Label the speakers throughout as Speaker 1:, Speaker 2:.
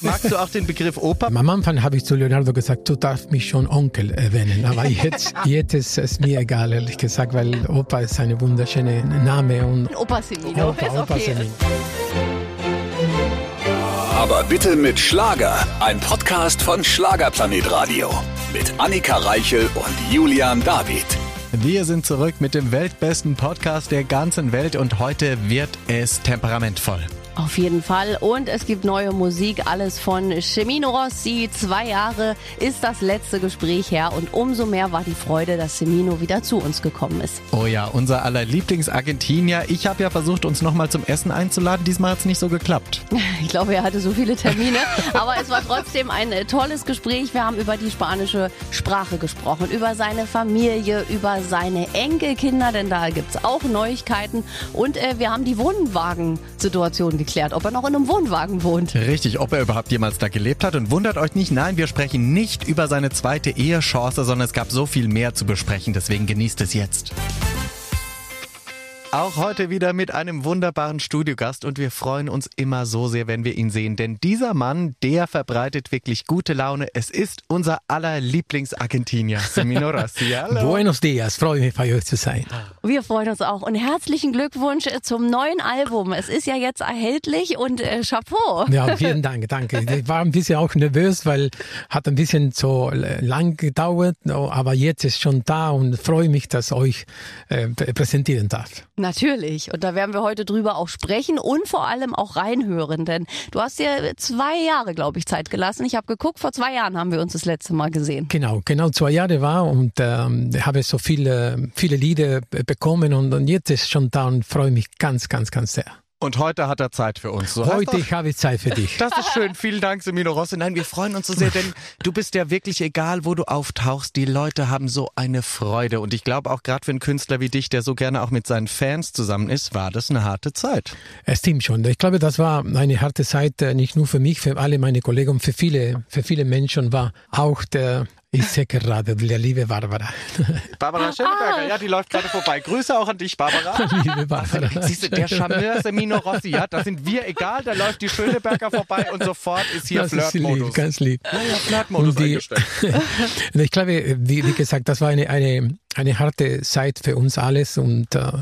Speaker 1: Magst du auch den Begriff Opa?
Speaker 2: Am Anfang habe ich zu Leonardo gesagt, du darfst mich schon Onkel erwähnen. Aber jetzt, jetzt ist es mir egal, ehrlich gesagt, weil Opa ist ein wunderschöner Name. Und
Speaker 3: Opa Semino.
Speaker 2: Opa,
Speaker 3: ist
Speaker 2: Opa
Speaker 3: okay.
Speaker 2: Semino.
Speaker 4: Aber bitte mit Schlager. Ein Podcast von Schlagerplanet Radio. Mit Annika Reichel und Julian David.
Speaker 1: Wir sind zurück mit dem weltbesten Podcast der ganzen Welt und heute wird es temperamentvoll.
Speaker 3: Auf jeden Fall. Und es gibt neue Musik, alles von Cemino Rossi. Zwei Jahre ist das letzte Gespräch her und umso mehr war die Freude, dass Cemino wieder zu uns gekommen ist.
Speaker 1: Oh ja, unser aller Lieblingsargentinier. Ich habe ja versucht, uns nochmal zum Essen einzuladen. Diesmal hat es nicht so geklappt.
Speaker 3: Ich glaube, er hatte so viele Termine, aber es war trotzdem ein äh, tolles Gespräch. Wir haben über die spanische Sprache gesprochen, über seine Familie, über seine Enkelkinder, denn da gibt's auch Neuigkeiten. Und äh, wir haben die Wohnwagensituation geklärt, ob er noch in einem Wohnwagen wohnt.
Speaker 1: Richtig, ob er überhaupt jemals da gelebt hat. Und wundert euch nicht, nein, wir sprechen nicht über seine zweite Ehechance, sondern es gab so viel mehr zu besprechen. Deswegen genießt es jetzt. Auch heute wieder mit einem wunderbaren Studiogast und wir freuen uns immer so sehr, wenn wir ihn sehen, denn dieser Mann, der verbreitet wirklich gute Laune. Es ist unser aller Lieblingsargentinier, Semino Rossi. Hallo.
Speaker 2: Buenos dias, freue mich bei euch zu sein.
Speaker 3: Wir freuen uns auch und herzlichen Glückwunsch zum neuen Album. Es ist ja jetzt erhältlich und äh, Chapeau.
Speaker 2: Ja, vielen Dank, danke. Ich war ein bisschen auch nervös, weil hat ein bisschen so lang gedauert, aber jetzt ist schon da und freue mich, dass euch äh, präsentieren darf.
Speaker 3: Natürlich. Und da werden wir heute drüber auch sprechen und vor allem auch reinhören. Denn du hast dir zwei Jahre, glaube ich, Zeit gelassen. Ich habe geguckt, vor zwei Jahren haben wir uns das letzte Mal gesehen.
Speaker 2: Genau, genau zwei Jahre war und ähm, habe so viele, viele Lieder bekommen und, und jetzt ist schon da und freue mich ganz, ganz, ganz sehr.
Speaker 1: Und heute hat er Zeit für uns. So
Speaker 2: Heute ich habe ich Zeit für dich.
Speaker 1: Das ist schön. Vielen Dank, Semino Rossi. Nein, wir freuen uns so sehr, denn du bist ja wirklich egal, wo du auftauchst. Die Leute haben so eine Freude. Und ich glaube auch gerade für einen Künstler wie dich, der so gerne auch mit seinen Fans zusammen ist, war das eine harte Zeit.
Speaker 2: Es stimmt schon. Ich glaube, das war eine harte Zeit, äh, nicht nur für mich, für alle meine Kollegen und für viele, für viele Menschen war auch der, ich sehe gerade, der liebe Barbara.
Speaker 1: Barbara Schöneberger, ja, die läuft gerade vorbei. Grüße auch an dich, Barbara.
Speaker 2: liebe Barbara.
Speaker 1: Siehst du, der Charmeur Semino Rossi, ja, da sind wir egal, da läuft die Schöneberger vorbei und sofort ist hier
Speaker 2: Das ist lieb,
Speaker 1: Flirtmodus.
Speaker 2: ganz lieb.
Speaker 1: Ja, ja, Flirtmodus
Speaker 2: die-
Speaker 1: eingestellt.
Speaker 2: Ich glaube, wie, wie gesagt, das war eine, eine, eine harte Zeit für uns alles und äh,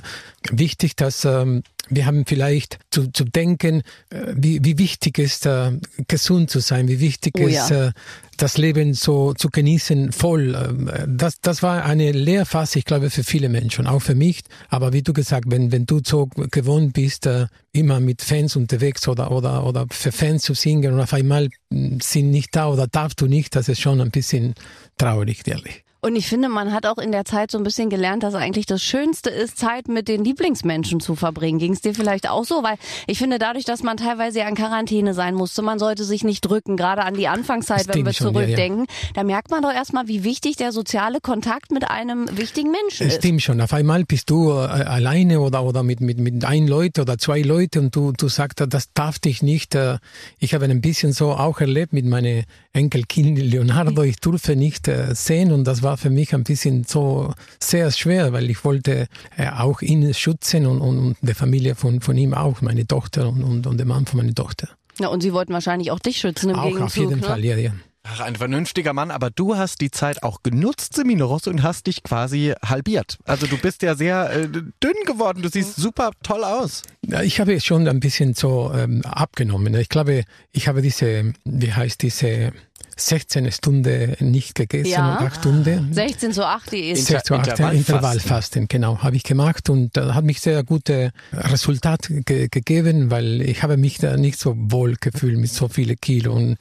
Speaker 2: wichtig, dass ähm, wir haben vielleicht zu, zu denken, äh, wie, wie wichtig ist, äh, gesund zu sein, wie wichtig
Speaker 3: Oh
Speaker 2: ist,
Speaker 3: ja.
Speaker 2: äh, das Leben so zu genießen, voll. Ähm, Das, das war eine Lehrphase, ich glaube, für viele Menschen, auch für mich. Aber wie du gesagt, wenn, wenn du so gewohnt bist, äh, immer mit Fans unterwegs oder, oder, oder für Fans zu singen und auf einmal mh, sind nicht da oder darfst du nicht, das ist schon ein bisschen traurig, ehrlich.
Speaker 3: Und ich finde, man hat auch in der Zeit so ein bisschen gelernt, dass eigentlich das Schönste ist, Zeit mit den Lieblingsmenschen zu verbringen. Ging es dir vielleicht auch so? Weil ich finde, dadurch, dass man teilweise ja in Quarantäne sein musste, man sollte sich nicht drücken, gerade an die Anfangszeit,
Speaker 2: Das
Speaker 3: wenn wir
Speaker 2: schon, ja, ja.
Speaker 3: zurückdenken, da merkt man doch erstmal, wie wichtig der soziale Kontakt mit einem wichtigen Menschen ist.
Speaker 2: stimmt schon. Auf einmal bist du äh, alleine oder, oder mit, mit, mit ein Leute oder zwei Leute und du, du sagst, das darf dich nicht. äh, Ich habe ein bisschen so auch erlebt mit meinem Enkelkind Leonardo. Ich durfte nicht äh, sehen und das war für mich ein bisschen so sehr schwer, weil ich wollte äh, auch ihn schützen und, und, und die Familie von, von ihm auch, meine Tochter und, und, und der Mann von meiner Tochter.
Speaker 3: Ja, und sie wollten wahrscheinlich auch dich schützen im
Speaker 2: Auch
Speaker 3: Gegenzug.
Speaker 2: auf jeden
Speaker 3: ne?
Speaker 2: Fall, ja, ja.
Speaker 1: Ach, ein vernünftiger Mann, aber du hast die Zeit auch genutzt, Semino Rossi, und hast dich quasi halbiert. Also du bist ja sehr äh, dünn geworden, du siehst super toll aus.
Speaker 2: Ja, Ich habe schon ein bisschen so ähm, abgenommen. Ich glaube, ich habe diese, wie heißt diese 16 Stunden nicht gegessen
Speaker 3: Ja.
Speaker 2: und 8 Stunden.
Speaker 3: 16 zu 8 Diät.
Speaker 1: Inter-
Speaker 2: 6 zu 8
Speaker 1: Intervallfasten.
Speaker 2: Intervallfasten, genau, habe ich gemacht und äh, hat mich sehr gute Resultat ge gegeben, weil ich habe mich da nicht so wohl gefühlt mit so vielen Kilo und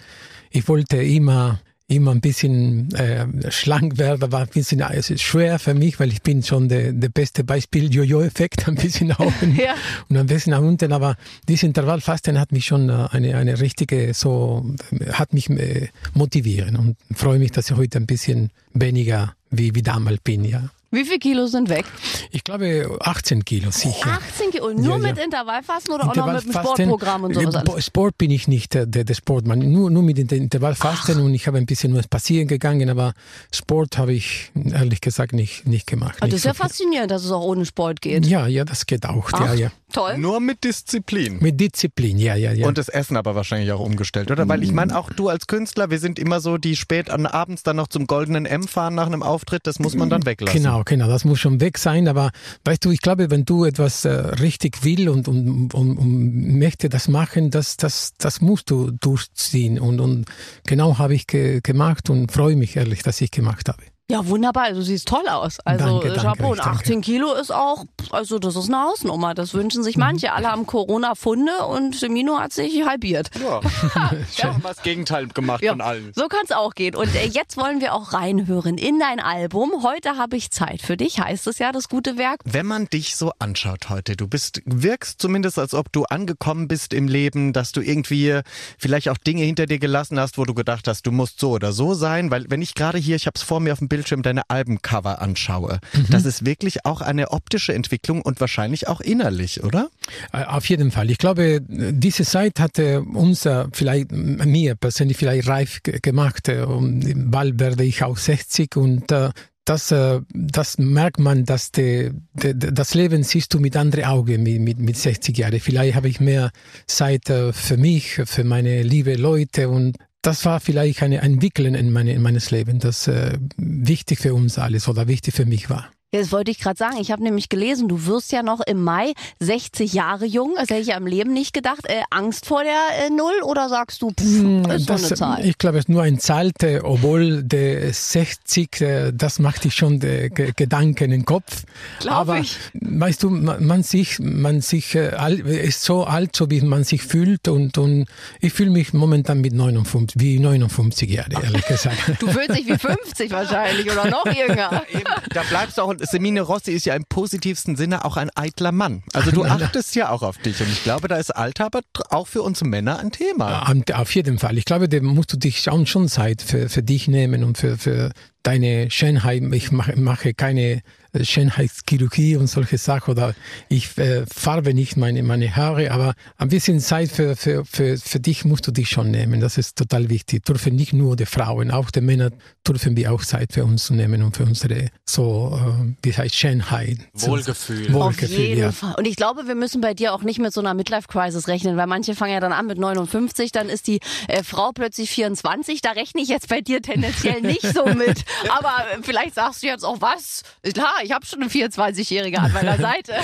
Speaker 2: ich wollte immer immer ein bisschen äh, schlank werden, war ein bisschen äh, es ist schwer für mich, weil ich bin schon der der beste Beispiel Jojo-Effekt, ein bisschen nach oben
Speaker 3: Ja.
Speaker 2: und ein bisschen nach unten, aber dieses Intervallfasten hat mich schon äh, eine eine richtige so äh, hat mich äh, motivieren und freue mich, dass ich heute ein bisschen weniger wie wie damals bin, ja.
Speaker 3: Wie viel Kilo sind weg?
Speaker 2: Ich glaube 18 Kilo sicher.
Speaker 3: 18 Kilo. Und nur
Speaker 2: Ja, ja.
Speaker 3: mit Intervallfasten oder auch noch mit dem Sportprogramm und sowas alles?
Speaker 2: Sport bin ich nicht äh, der, der Sportmann, nur, nur mit Intervallfasten und ich habe ein bisschen nur spazieren gegangen, aber Sport habe ich ehrlich gesagt nicht, nicht gemacht.
Speaker 3: Ah,
Speaker 2: nicht
Speaker 3: das ist ja
Speaker 2: so viel.
Speaker 3: faszinierend, dass es auch ohne Sport geht.
Speaker 2: Ja, ja, das geht auch.
Speaker 3: Ach,
Speaker 2: Ja, ja.
Speaker 3: toll.
Speaker 1: Nur mit Disziplin.
Speaker 2: Mit Disziplin, ja, ja, ja.
Speaker 1: Und das Essen aber wahrscheinlich auch umgestellt, oder? Weil ich meine, auch du als Künstler, wir sind immer so, die spät an abends dann noch zum goldenen M fahren nach einem Auftritt, das muss man dann weglassen.
Speaker 2: Genau, genau, das muss schon weg sein. Aber weißt du, ich glaube, wenn du etwas äh, richtig will und, und, und, und möchte das machen, das, das, das musst du durchziehen. Und, und genau habe ich ge gemacht und freue mich ehrlich, dass ich gemacht habe.
Speaker 3: Ja, wunderbar. Du siehst toll aus. Also
Speaker 2: Danke, danke,
Speaker 3: Chapeau. Und
Speaker 2: ich danke.
Speaker 3: 18 Kilo ist auch, also das ist eine Hausnummer. Das wünschen sich manche. Alle haben Corona-Funde und Semino hat sich halbiert.
Speaker 1: Ja. ja, haben wir das Gegenteil gemacht
Speaker 3: Ja,
Speaker 1: von allen.
Speaker 3: so kann es auch gehen. Und äh, jetzt wollen wir auch reinhören in dein Album. Heute habe ich Zeit für dich, heißt es ja, das gute Werk.
Speaker 1: Wenn man dich so anschaut heute, du bist, wirkst zumindest, als ob du angekommen bist im Leben, dass du irgendwie vielleicht auch Dinge hinter dir gelassen hast, wo du gedacht hast, du musst so oder so sein. Weil wenn ich gerade hier, ich habe es vor mir auf dem Bildschirm, deine Albencover anschaue, das ist wirklich auch eine optische Entwicklung und wahrscheinlich auch innerlich, oder?
Speaker 2: Äh, Auf jeden Fall. Ich glaube, diese Zeit hatte uns vielleicht, mir persönlich vielleicht reif ge- gemacht. äh, Und bald werde ich auch 60 und äh, das, das merkt man, dass de, de, das Leben siehst du mit anderen Augen mit, mit, mit 60 Jahren. Vielleicht habe ich mehr Zeit für mich, für meine liebe Leute und das war vielleicht eine Entwicklung in, meine, in meines Lebens, das äh, wichtig für uns alles oder wichtig für mich war.
Speaker 3: Das wollte ich gerade sagen. Ich habe nämlich gelesen, du wirst ja noch im Mai 60 Jahre jung. Das hätte ich ja im Leben nicht gedacht. Äh, Angst vor der äh, Null oder sagst du, pff, ist so
Speaker 2: Mm, das,
Speaker 3: eine Zahl?
Speaker 2: Ich glaube, es ist nur ein Zahl, äh, obwohl der 60, äh, das macht dich schon Ge- Gedanken im Kopf.
Speaker 3: Glaub
Speaker 2: Aber
Speaker 3: ich.
Speaker 2: weißt du, man, man sich, man sich äh, ist so alt, so wie man sich fühlt und, und ich fühle mich momentan mit 59, wie 59 Jahre, ehrlich gesagt.
Speaker 3: Du fühlst dich wie 50 wahrscheinlich oder noch jünger.
Speaker 1: Eben, da bleibst du auch, Semine Rossi ist ja im positivsten Sinne auch ein eitler Mann. Also du achtest ja auch auf dich und ich glaube, da ist Alter aber auch für uns Männer ein Thema.
Speaker 2: Am- Auf jeden Fall. Ich glaube, da musst du dich schon, schon Zeit für, für dich nehmen und für, für deine Schönheit. Ich mache, mache keine äh, Schönheitschirurgie und solche Sachen oder ich äh, farbe nicht meine, meine Haare, aber ein bisschen Zeit für, für, für, für dich musst du dich schon nehmen. Das ist total wichtig. Dürfen nicht nur die Frauen, auch die Männer dürfen wir auch Zeit für uns nehmen und für unsere so, äh, wie heißt Schönheit.
Speaker 1: Wohlgefühl.
Speaker 3: Auf
Speaker 2: Wohlgefühl,
Speaker 3: jeden
Speaker 2: ja.
Speaker 3: Fall. Und ich glaube, wir müssen bei dir auch nicht mit so einer Midlife-Crisis rechnen, weil manche fangen ja dann an mit 59, dann ist die äh, Frau plötzlich 24. Da rechne ich jetzt bei dir tendenziell nicht so mit. Aber äh, vielleicht sagst du jetzt auch was. Klar, ich habe schon eine 24-Jährige an meiner Seite.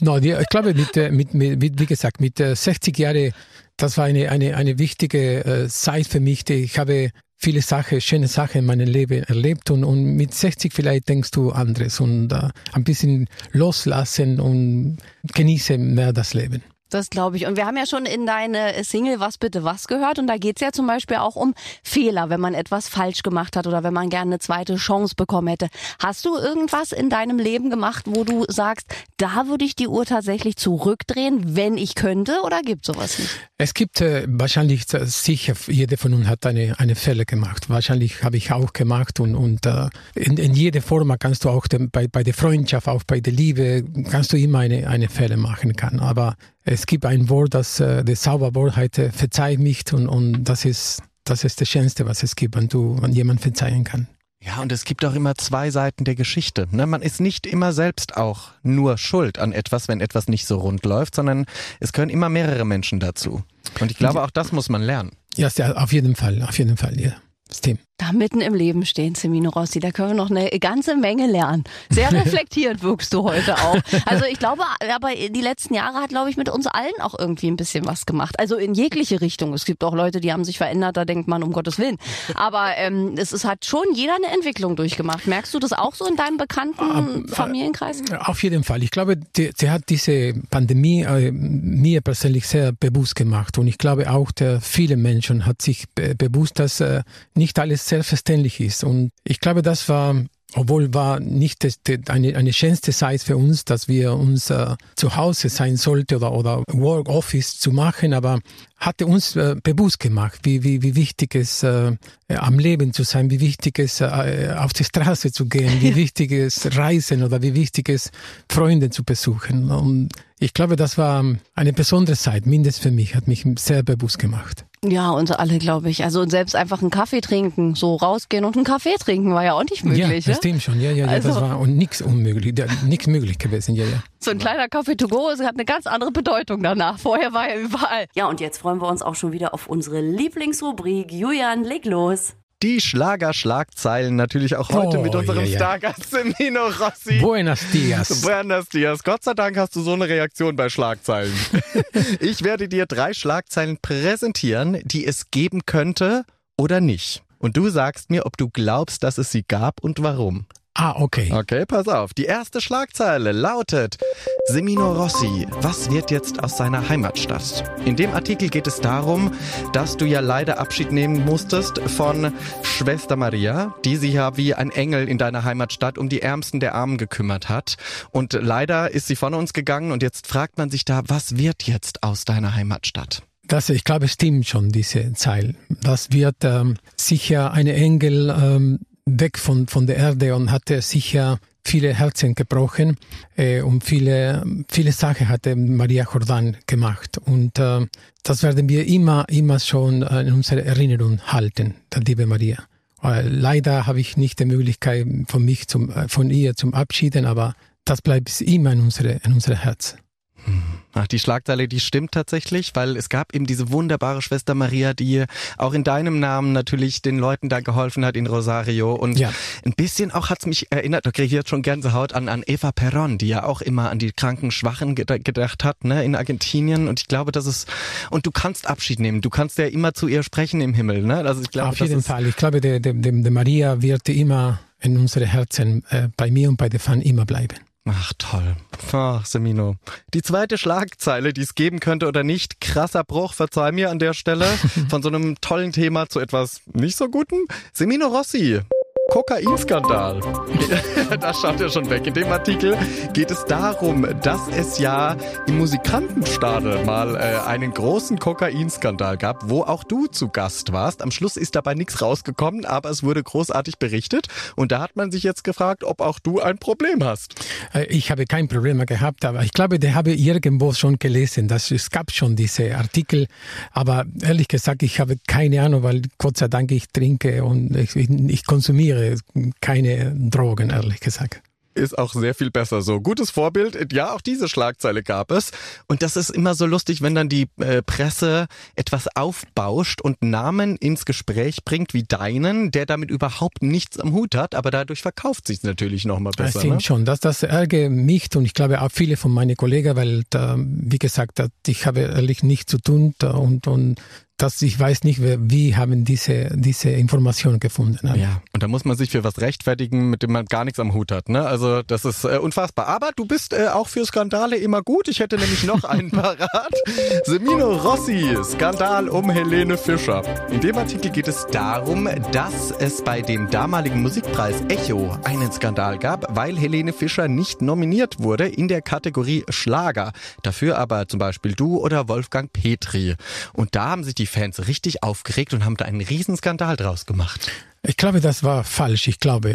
Speaker 2: No, ich glaube, mit, äh, mit, mit, mit, wie gesagt, mit äh, 60 Jahren, das war eine, eine, eine wichtige äh, Zeit für mich. Ich habe viele Sachen, schöne Sachen in meinem Leben erlebt und, und mit 60 vielleicht denkst du anderes und äh, ein bisschen loslassen und genieße mehr das Leben.
Speaker 3: Das glaube ich. Und wir haben ja schon in deine Single Was bitte was gehört. Und da geht's ja zum Beispiel auch um Fehler, wenn man etwas falsch gemacht hat oder wenn man gerne eine zweite Chance bekommen hätte. Hast du irgendwas in deinem Leben gemacht, wo du sagst, da würde ich die Uhr tatsächlich zurückdrehen, wenn ich könnte? Oder gibt sowas nicht?
Speaker 2: Es gibt äh, wahrscheinlich äh, sicher, jeder von uns hat eine, eine Fälle gemacht. Wahrscheinlich habe ich auch gemacht und, und äh, in, in jeder Form kannst du auch dem, bei, bei der Freundschaft, auch bei der Liebe, kannst du immer eine, eine Fälle machen kann. Aber es gibt ein Wort, das äh, das Zauberwort heißt, äh, verzeih mich und, und das ist das ist das Schönste, was es gibt, wenn du wenn jemand verzeihen kann.
Speaker 1: Ja, und es gibt auch immer zwei Seiten der Geschichte. Ne? Man ist nicht immer selbst auch nur schuld an etwas, wenn etwas nicht so rund läuft, sondern es gehören immer mehrere Menschen dazu. Und ich glaube, auch das muss man lernen.
Speaker 2: Ja, ja, auf jeden Fall, auf jeden Fall, ja. Stimmt.
Speaker 3: Da mitten im Leben stehen, Semino Rossi, da können wir noch eine ganze Menge lernen. Sehr reflektiert wirkst du heute auch. Also ich glaube, aber die letzten Jahre hat, glaube ich, mit uns allen auch irgendwie ein bisschen was gemacht. Also in jegliche Richtung. Es gibt auch Leute, die haben sich verändert, da denkt man, um Gottes Willen. Aber ähm, es ist, hat schon jeder eine Entwicklung durchgemacht. Merkst du das auch so in deinem bekannten Familienkreis?
Speaker 2: Auf jeden Fall. Ich glaube, die hat diese Pandemie äh, mir persönlich sehr bewusst gemacht. Und ich glaube auch, der viele Menschen hat sich be bewusst, dass äh, nicht alles selbstverständlich ist. Und ich glaube, das war obwohl war nicht eine, eine schönste Zeit für uns, dass wir uns äh, zu Hause sein sollten oder, oder Work Office zu machen, aber hatte uns äh, bewusst gemacht, wie, wie, wie wichtig es äh, am Leben zu sein, wie wichtig es äh, auf die Straße zu gehen, wie wichtig es Reisen oder wie wichtig es Freunde zu besuchen. Und ich glaube, das war eine besondere Zeit, mindestens für mich, hat mich sehr bewusst gemacht.
Speaker 3: Ja, uns alle, glaube ich. Also selbst einfach einen Kaffee trinken, so rausgehen und einen Kaffee trinken war ja auch nicht möglich.
Speaker 2: Ja, das
Speaker 3: ja?
Speaker 2: stimmt schon. Ja, ja, ja
Speaker 3: Also-
Speaker 2: das war und nichts unmöglich, nichts möglich gewesen. Ja, ja.
Speaker 3: So ein kleiner Kaffee to go es hat eine ganz andere Bedeutung danach. Vorher war er überall. Ja, und jetzt freuen wir uns auch schon wieder auf unsere Lieblingsrubrik. Julian, leg los.
Speaker 1: Die Schlager-Schlagzeilen natürlich auch heute
Speaker 2: Oh,
Speaker 1: mit unserem
Speaker 2: ja.
Speaker 1: Stargast Semino Rossi.
Speaker 2: Buenos dias.
Speaker 1: Buenos dias. Gott sei Dank hast du so eine Reaktion bei Schlagzeilen. ich werde dir drei Schlagzeilen präsentieren, die es geben könnte oder nicht. Und du sagst mir, ob du glaubst, dass es sie gab und warum.
Speaker 2: Ah, okay.
Speaker 1: Okay, pass auf. Die erste Schlagzeile lautet Semino Rossi, was wird jetzt aus seiner Heimatstadt? In dem Artikel geht es darum, dass du ja leider Abschied nehmen musstest von Schwester Maria, die sich ja wie ein Engel in deiner Heimatstadt um die Ärmsten der Armen gekümmert hat. Und leider ist sie von uns gegangen und jetzt fragt man sich da, was wird jetzt aus deiner Heimatstadt?
Speaker 2: Das, ich glaube, es stimmt schon, diese Zeile. Das wird ähm, sicher eine Engel ähm, weg von, von der Erde und hatte sicher viele Herzen gebrochen äh, und viele, viele Sachen hatte Maria Jordan gemacht. Und äh, das werden wir immer, immer schon äh, in unserer Erinnerung halten, der liebe Maria. Leider habe ich nicht die Möglichkeit von mich zum, äh, von ihr zum Abschieden, aber das bleibt immer in unsere, in unser Herz.
Speaker 1: Ach, die Schlagzeile, die stimmt tatsächlich, weil es gab eben diese wunderbare Schwester Maria, die auch in deinem Namen natürlich den Leuten da geholfen hat in Rosario. Und
Speaker 2: Ja.
Speaker 1: ein bisschen auch hat's mich erinnert, da kriege ich jetzt schon Gänsehaut an, an Eva Perón, die ja auch immer an die kranken Schwachen geda- gedacht hat, ne, in Argentinien. Und ich glaube, das ist, und du kannst Abschied nehmen. Du kannst ja immer zu ihr sprechen im Himmel, ne? Also ich glaube,
Speaker 2: Auf jeden Fall. Ich glaube, der, der, der der Maria wird immer in unsere Herzen äh, bei mir und bei den Fans immer bleiben.
Speaker 1: Ach, toll. Ach, Semino. Die zweite Schlagzeile, die es geben könnte oder nicht, krasser Bruch, verzeih mir an der Stelle, von so einem tollen Thema zu etwas nicht so guten. Semino Rossi. Kokainskandal. das schaut ja schon weg. In dem Artikel geht es darum, dass es ja im Musikantenstadel mal äh, einen großen Kokainskandal gab, wo auch du zu Gast warst. Am Schluss ist dabei nichts rausgekommen, aber es wurde großartig berichtet. Und da hat man sich jetzt gefragt, ob auch du ein Problem hast.
Speaker 2: Äh, Ich habe kein Problem gehabt, aber ich glaube, der habe irgendwo schon gelesen, dass es gab schon diese Artikel. Aber ehrlich gesagt, ich habe keine Ahnung, weil Gott sei Dank ich trinke und ich, ich konsumiere keine Drogen, ehrlich gesagt.
Speaker 1: ist auch sehr viel besser so. Gutes Vorbild. Ja, auch diese Schlagzeile gab es. Und das ist immer so lustig, wenn dann die äh, Presse etwas aufbauscht und Namen ins Gespräch bringt wie deinen, der damit überhaupt nichts am Hut hat, aber dadurch verkauft sich natürlich nochmal
Speaker 2: Das
Speaker 1: besser.
Speaker 2: stimmt
Speaker 1: Ne?
Speaker 2: schon. Das, das ärgert mich und ich glaube auch viele von meinen Kollegen, weil, da, wie gesagt, ich habe ehrlich nichts zu tun da, und, und das, ich weiß nicht, wer- wie haben diese, diese Informationen gefunden.
Speaker 1: Ja, und da muss man sich für was rechtfertigen, mit dem man gar nichts am Hut hat. Ne? Also das ist äh, unfassbar. Aber du bist äh, auch für Skandale immer gut. Ich hätte nämlich noch einen parat. Semino Rossi, Skandal um Helene Fischer. In dem Artikel geht es darum, dass es bei dem damaligen Musikpreis Echo einen Skandal gab, weil Helene Fischer nicht nominiert wurde in der Kategorie Schlager. Dafür aber zum Beispiel du oder Wolfgang Petri. Und da haben sich die Fans richtig aufgeregt und haben da einen Riesenskandal draus gemacht.
Speaker 2: Ich glaube, das war falsch. Ich glaube,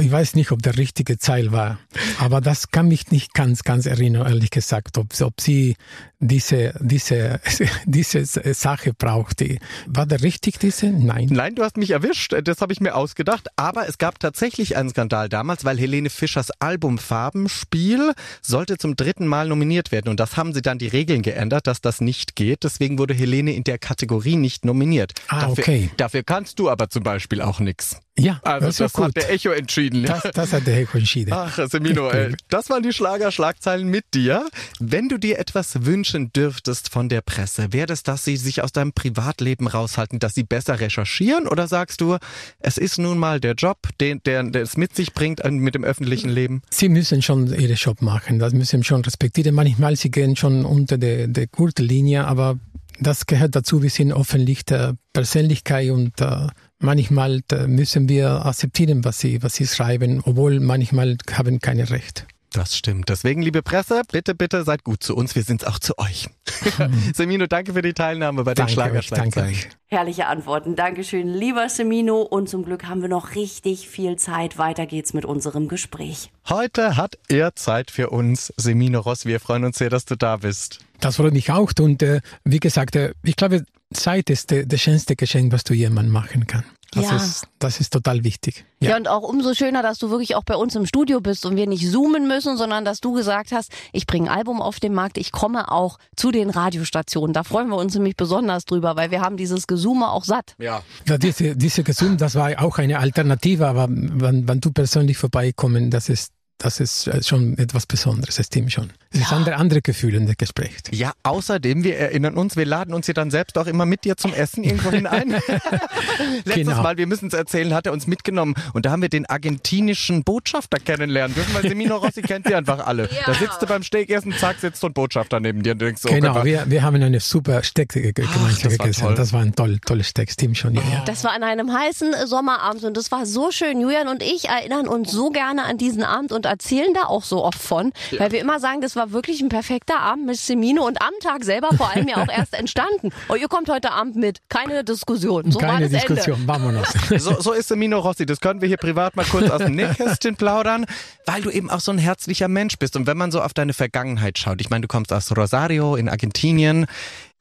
Speaker 2: ich weiß nicht, ob der richtige Zeil war. Aber das kann mich nicht ganz, ganz erinnern, ehrlich gesagt, ob, ob sie diese, diese, diese Sache brauchte. War der richtig, diese? Nein.
Speaker 1: Nein, du hast mich erwischt, das habe ich mir ausgedacht. Aber es gab tatsächlich einen Skandal damals, weil Helene Fischers Album Farbenspiel sollte zum dritten Mal nominiert werden. Und das haben sie dann die Regeln geändert, dass das nicht geht. Deswegen wurde Helene in der Kategorie nicht nominiert.
Speaker 2: Ah,
Speaker 1: dafür,
Speaker 2: okay.
Speaker 1: dafür kannst du aber zum Beispiel auch nix.
Speaker 2: Ja,
Speaker 1: Also
Speaker 2: das,
Speaker 1: das, hat der Echo entschieden.
Speaker 2: Das, das hat der Heiko entschieden.
Speaker 1: Ach, Semino, äh, das waren die Schlager-Schlagzeilen mit dir. Wenn du dir etwas wünschen dürftest von der Presse, wäre das, dass sie sich aus deinem Privatleben raushalten, dass sie besser recherchieren? Oder sagst du, es ist nun mal der Job, den, der, der es mit sich bringt äh, mit dem öffentlichen Leben?
Speaker 2: Sie müssen schon ihren Job machen, das müssen sie schon respektieren. Manchmal sie gehen schon unter der, der Gürtellinie, aber das gehört dazu. Wir sind öffentlich der Persönlichkeit und äh, manchmal müssen wir akzeptieren, was sie, was sie schreiben, obwohl manchmal haben keine Recht.
Speaker 1: Das stimmt. Deswegen, liebe Presse, bitte, bitte seid gut zu uns. Wir sind auch zu euch. Semino, danke für die Teilnahme bei den Schlagerschlagzeilen.
Speaker 3: Herrliche Antworten. Dankeschön, lieber Semino. Und zum Glück haben wir noch richtig viel Zeit. Weiter geht's mit unserem Gespräch.
Speaker 1: Heute hat er Zeit für uns, Semino Ross. Wir freuen uns sehr, dass du da bist.
Speaker 2: Das freut mich auch. Und äh, wie gesagt, äh, ich glaube, Zeit ist äh, das schönste Geschenk, was du jemandem machen kann. Das,
Speaker 3: Ja.
Speaker 2: ist, das ist total wichtig.
Speaker 3: Ja. und auch umso schöner, dass du wirklich auch bei uns im Studio bist und wir nicht zoomen müssen, sondern dass du gesagt hast, ich bringe ein Album auf den Markt, ich komme auch zu den Radiostationen. Da freuen wir uns nämlich besonders drüber, weil wir haben dieses Gesume auch satt.
Speaker 1: Ja.
Speaker 2: Ja, diese, diese Gesund, das war auch eine Alternative, aber wenn, wenn du persönlich vorbeikommen, das ist, das ist äh, schon etwas Besonderes, das stimmt schon. Es ist andere, andere Gefühle in der Gespräch.
Speaker 1: Ja, außerdem, wir erinnern uns, wir laden uns hier dann selbst auch immer mit dir zum Essen irgendwo hinein. Letztes
Speaker 2: Genau.
Speaker 1: Mal, wir müssen es erzählen, hat er uns mitgenommen und da haben wir den argentinischen Botschafter kennenlernen dürfen, weil Semino Rossi kennt sie einfach alle. Da sitzt du beim Steakessen, zack, sitzt so ein Botschafter neben dir und denkst so, oh
Speaker 2: genau, wir, wir haben eine super Steak ge- gemeinsam
Speaker 1: das war
Speaker 2: gegessen.
Speaker 1: toll.
Speaker 2: Das war ein toll, tolles Steak, stimmt schon. Ja, ja.
Speaker 3: Das war an einem heißen Sommerabend und das war so schön. Julian und ich erinnern uns so gerne an diesen Abend und erzählen da auch so oft von, weil wir immer sagen, das war wirklich ein perfekter Abend mit Semino und am Tag selber vor allem ja auch erst entstanden. Oh, ihr kommt heute Abend mit, keine Diskussion. So war
Speaker 2: Keine
Speaker 3: das Ende.
Speaker 2: Diskussion, vamonos.
Speaker 1: So, so ist Semino Rossi. Das können wir hier privat mal kurz aus dem Nähkästchen plaudern, weil du eben auch so ein herzlicher Mensch bist. Und wenn man so auf deine Vergangenheit schaut, ich meine, du kommst aus Rosario in Argentinien,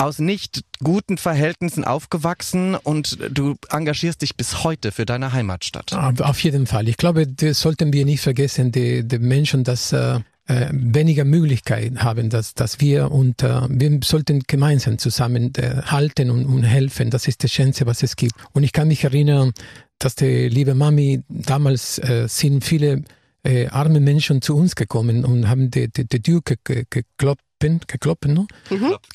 Speaker 1: aus nicht guten Verhältnissen aufgewachsen und du engagierst dich bis heute für deine Heimatstadt.
Speaker 2: Auf jeden Fall. Ich glaube, das sollten wir nicht vergessen, die, die Menschen, dass äh, äh, weniger Möglichkeiten haben, dass, dass wir und äh, wir sollten gemeinsam zusammen äh, und, und helfen. Das ist das Schönste, was es gibt. Und ich kann mich erinnern, dass die liebe Mami damals äh, sind viele äh, arme Menschen zu uns gekommen und haben die, die, die Tür ge, ge, geklopft, geklopft, ne?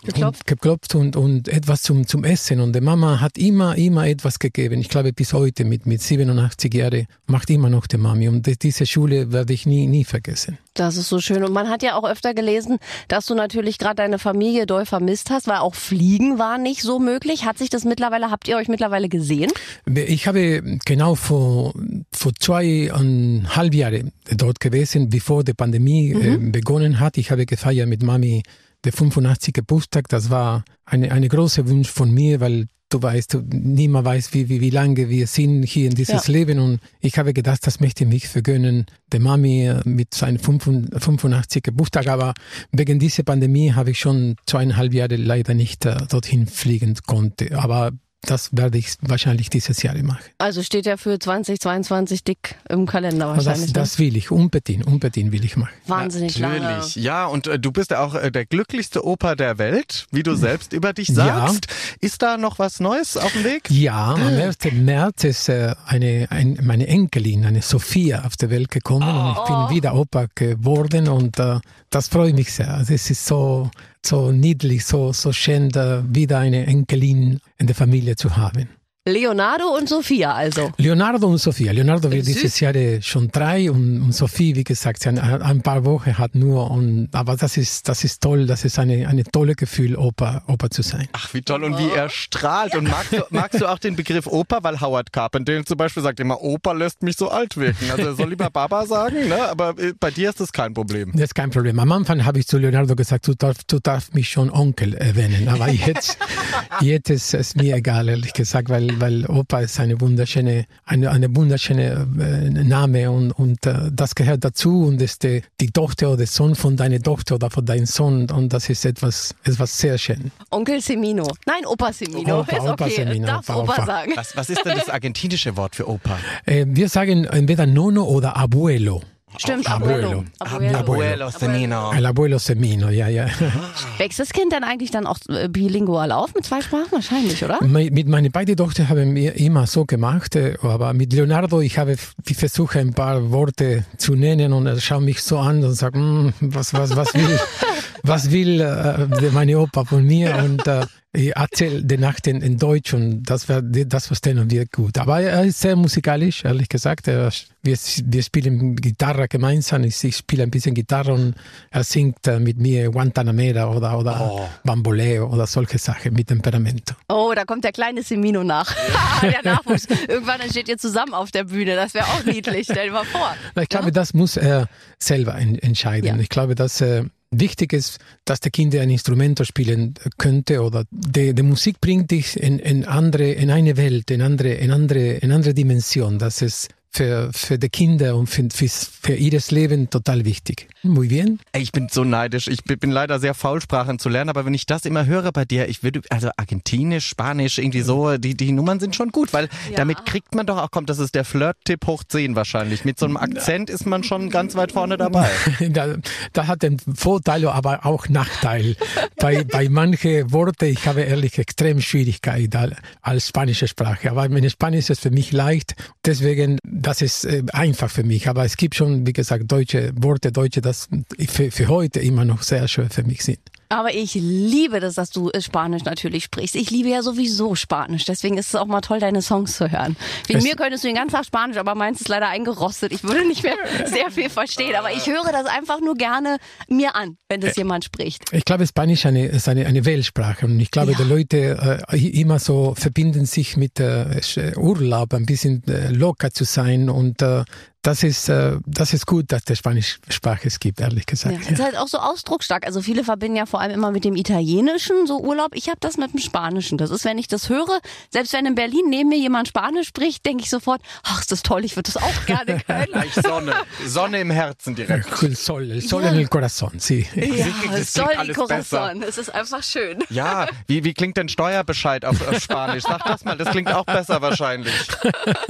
Speaker 3: Geklopft.
Speaker 2: Und geklopft und, und etwas zum, zum Essen. Und die Mama hat immer, immer etwas gegeben. Ich glaube, bis heute mit, mit 87 Jahren macht immer noch die Mami. Und die- diese Schule werde ich nie, nie vergessen.
Speaker 3: Das ist so schön. Und man hat ja auch öfter gelesen, dass du natürlich gerade deine Familie doll vermisst hast, weil auch Fliegen war nicht so möglich. Hat sich das mittlerweile, habt ihr euch mittlerweile gesehen?
Speaker 2: Ich habe genau vor, vor zweieinhalb Jahren dort gewesen, bevor die Pandemie äh, begonnen hat. Ich habe gefeiert mit Mami der 85. Geburtstag. Das war eine, eine große Wunsch von mir, weil du weißt, du- niemand weiß, wie, wie, wie lange wir sind hier in dieses
Speaker 3: Ja.
Speaker 2: Leben. Und ich habe gedacht, das möchte ich mich vergönnen, der Mami äh, mit seinem 85. Geburtstag. Aber wegen dieser Pandemie habe ich schon zweieinhalb Jahre leider nicht äh, dorthin fliegen konnte. Aber das werde ich wahrscheinlich dieses Jahr machen.
Speaker 3: Also steht ja für 2022 dick im Kalender wahrscheinlich.
Speaker 2: Das, das will ich, unbedingt, unbedingt will ich machen.
Speaker 3: ne? Wahnsinnig lange.
Speaker 1: Natürlich. Ja, und äh, du bist ja auch äh, der glücklichste Opa der Welt, wie du selbst über dich
Speaker 2: Ja.
Speaker 1: sagst. Ist da noch was Neues auf dem Weg?
Speaker 2: Ja, am 1. März ist äh, eine, ein, meine Enkelin, eine Sophia, auf die Welt gekommen und ich bin wieder Opa geworden und äh, das freut mich sehr. Also es ist so, so niedlich, so, so schön, da wieder eine Enkelin in der Familie zu haben.
Speaker 3: Leonardo und Sophia also.
Speaker 2: Leonardo und Sophia. Leonardo wird
Speaker 3: Süß.
Speaker 2: dieses Jahr äh, schon drei und, und Sophie, wie gesagt, sie ein, ein paar Wochen hat nur. Und, aber das ist, das ist toll, das ist eine, eine tolle Gefühl, Opa, Opa zu sein.
Speaker 1: Ach, wie toll und wie er strahlt. Und magst du, magst du auch den Begriff Opa? Weil Howard Carpendale zum Beispiel sagt immer, Opa lässt mich so alt wirken. Also er soll lieber Baba sagen, ne? aber äh, bei dir ist das kein Problem.
Speaker 2: Das ist kein Problem. Am Anfang habe ich zu Leonardo gesagt, du darfst, du darfst mich schon Onkel erwähnen. Aber jetzt, jetzt ist es mir egal, ehrlich gesagt, weil, weil Opa ist eine wunderschöne, eine, eine wunderschöne äh, Name und, und äh, das gehört dazu und ist die, die Tochter oder der Sohn von deiner Tochter oder von deinem Sohn und das ist etwas, etwas sehr schön.
Speaker 3: Onkel Semino. Nein, Opa Semino.
Speaker 2: Opa,
Speaker 3: ist
Speaker 2: Opa
Speaker 3: okay.
Speaker 2: Semino, Opa,
Speaker 3: Opa,
Speaker 2: Opa.
Speaker 3: sagen.
Speaker 1: Was, was ist denn das argentinische Wort für Opa?
Speaker 2: Äh, wir sagen entweder Nono oder Abuelo.
Speaker 3: Stimmt,
Speaker 2: Abuelo.
Speaker 3: Abuelo.
Speaker 1: Abuelo Semino.
Speaker 2: El Abuelo Semino, ja, ja.
Speaker 3: Wächst das Kind dann eigentlich dann auch äh, bilingual auf mit zwei Sprachen? Wahrscheinlich, oder?
Speaker 2: Mit meinen beiden Töchtern haben wir immer so gemacht, äh, aber mit Leonardo, ich habe ich versuche ein paar Worte zu nennen und er schaut mich so an und sagt, "Mm, was, was, was will, was will äh, meine Opa von mir und äh, ich erzähle die Nacht in, in Deutsch und das, war, das verstehen wir gut. Aber er ist sehr musikalisch, ehrlich gesagt. Er, wir, wir spielen Gitarre gemeinsam. Ich, ich spiele ein bisschen Gitarre und er singt äh, mit mir Guantanamera oder, oder oh. Bamboleo oder solche Sachen mit Temperamento.
Speaker 3: Oh, da kommt der kleine Semino nach. der Nachwuchs. Irgendwann steht ihr zusammen auf der Bühne. Das wäre auch niedlich. Stell dir mal vor.
Speaker 2: Ich glaube, ja? das muss er selber entscheiden. Ja. Ich glaube, dass äh, wichtig ist, dass der Kind ein Instrument spielen könnte oder die, die Musik bringt dich in, in andere, in eine Welt, in andere, in andere, in andere Dimension. Das ist für, für die Kinder und für, für, für ihres Leben total wichtig. Muy bien.
Speaker 1: Ich bin so neidisch. Ich bin leider sehr faul, Sprachen zu lernen, aber wenn ich das immer höre bei dir, ich würde, also Argentinisch, Spanisch, irgendwie so, die, die Nummern sind schon gut, weil ja. damit kriegt man doch auch, kommt, das ist der Flirt-Tipp hoch 10 wahrscheinlich. Mit so einem Akzent ist man schon ganz weit vorne dabei.
Speaker 2: da, da hat den Vorteil, aber auch Nachteil. bei, bei manchen Worten, ich habe ehrlich extrem Schwierigkeit als spanische Sprache, aber meine Spanisch ist für mich leicht, deswegen das ist äh, einfach für mich. Aber es gibt schon, wie gesagt, deutsche Worte, deutsche, das für, für heute immer noch sehr schwer für mich sind.
Speaker 3: Aber ich liebe das, dass du äh, Spanisch natürlich sprichst. Ich liebe ja sowieso Spanisch. Deswegen ist es auch mal toll, deine Songs zu hören. Wegen es mir könntest du den ganzen Tag Spanisch, aber meins ist leider eingerostet. Ich würde nicht mehr sehr viel verstehen. Aber ich höre das einfach nur gerne mir an, wenn das jemand spricht.
Speaker 2: Ich glaube, Spanisch eine, ist eine, eine Weltsprache. Und ich glaube, ja. die Leute äh, immer so verbinden sich mit äh, Urlaub, ein bisschen äh, locker zu sein und äh, das ist, äh, das ist gut, dass der Spanischsprache es gibt, ehrlich gesagt.
Speaker 3: Ja, ist halt auch so ausdrucksstark. Also viele verbinden ja vor allem immer mit dem Italienischen so Urlaub. Ich habe das mit dem Spanischen. Das ist, wenn ich das höre, selbst wenn in Berlin neben mir jemand Spanisch spricht, denke ich sofort, ach, ist das toll, ich würde das auch gerne können.
Speaker 1: Gleich Sonne. Sonne im Herzen direkt.
Speaker 2: Sol, Sol ja. en el corazón, sí.
Speaker 3: Ja, Sol en corazón. Es ist einfach schön.
Speaker 1: Ja, wie, wie klingt denn Steuerbescheid auf, auf Spanisch? Sag das mal, das klingt auch besser wahrscheinlich.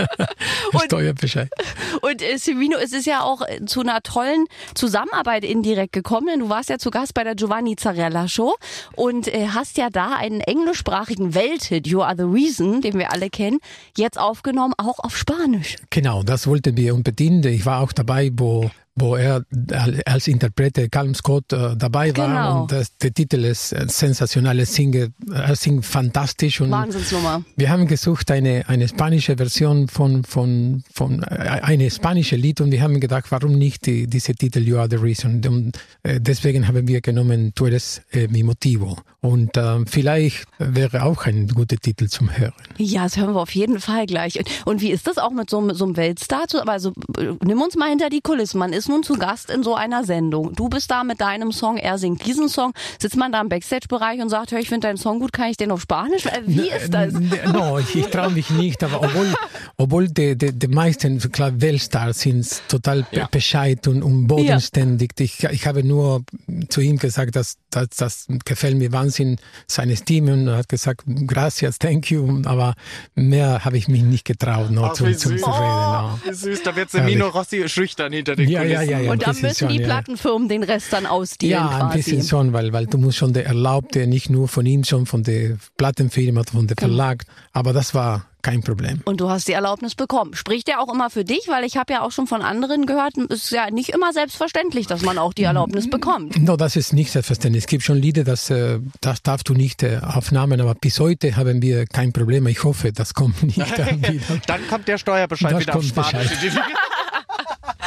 Speaker 2: Steuerbescheid.
Speaker 3: Und äh, Sevino, es ist ja auch äh, zu einer tollen Zusammenarbeit indirekt gekommen. Denn du warst ja zu Gast bei der Giovanni Zarella Show und äh, hast ja da einen englischsprachigen Welthit, You Are the Reason, den wir alle kennen, jetzt aufgenommen, auch auf Spanisch.
Speaker 2: Genau, das wollten wir unbedingt. Ich war auch dabei, wo wo er als Interprete Calm Scott äh, dabei war genau. und das, der Titel ist äh, sensationell, er singt, er singt fantastisch und
Speaker 3: Wahnsinnsnummer.
Speaker 2: wir haben gesucht eine, eine spanische Version von, von, von äh, eine spanische Lied und wir haben gedacht, warum nicht die, diese Titel You Are the Reason und äh, deswegen haben wir genommen Tu eres äh, mi motivo und äh, vielleicht wäre auch ein guter Titel zum Hören.
Speaker 3: Ja, das hören wir auf jeden Fall gleich. Und, und wie ist das auch mit so, so einem Weltstar? Also nimm uns mal hinter die Kulissen. Man ist nun zu Gast in so einer Sendung. Du bist da mit deinem Song, er singt diesen Song. Sitzt man da im Backstage-Bereich und sagt, hör, ich finde deinen Song gut, kann ich den auf Spanisch? Äh, wie ist das?
Speaker 2: No, ich, ich traue mich nicht, aber obwohl, obwohl die, die, die meisten klar, Weltstars sind total ja. bescheid und, und bodenständig. Ja. Ich, ich habe nur zu ihm gesagt, dass, das gefällt mir Wahnsinn, seine Stimme und hat gesagt, gracias, thank you, aber mehr habe ich mich nicht getraut, noch zu, zu,
Speaker 1: zu reden. Oh, no. süß, da wird Semino Rossi schüchtern hinter den ja,
Speaker 3: ja, ja, ja, Und dann müssen schon, die Plattenfirmen den Rest dann ausdehnen.
Speaker 2: Ja,
Speaker 3: quasi.
Speaker 2: ein bisschen schon, weil, weil du musst schon der Erlaubte, nicht nur von ihm, schon von der Plattenfirma, von der genau. Verlag. Aber das war kein Problem.
Speaker 3: Und du hast die Erlaubnis bekommen. Spricht der auch immer für dich? Weil ich habe ja auch schon von anderen gehört, es ist ja nicht immer selbstverständlich, dass man auch die Erlaubnis bekommt.
Speaker 2: No, das ist nicht selbstverständlich. Es gibt schon Lieder, das, äh, das darfst du nicht äh, aufnehmen, aber bis heute haben wir kein Problem. Ich hoffe, das kommt nicht wieder.
Speaker 1: Dann kommt der Steuerbescheid das wieder auf Spanisch.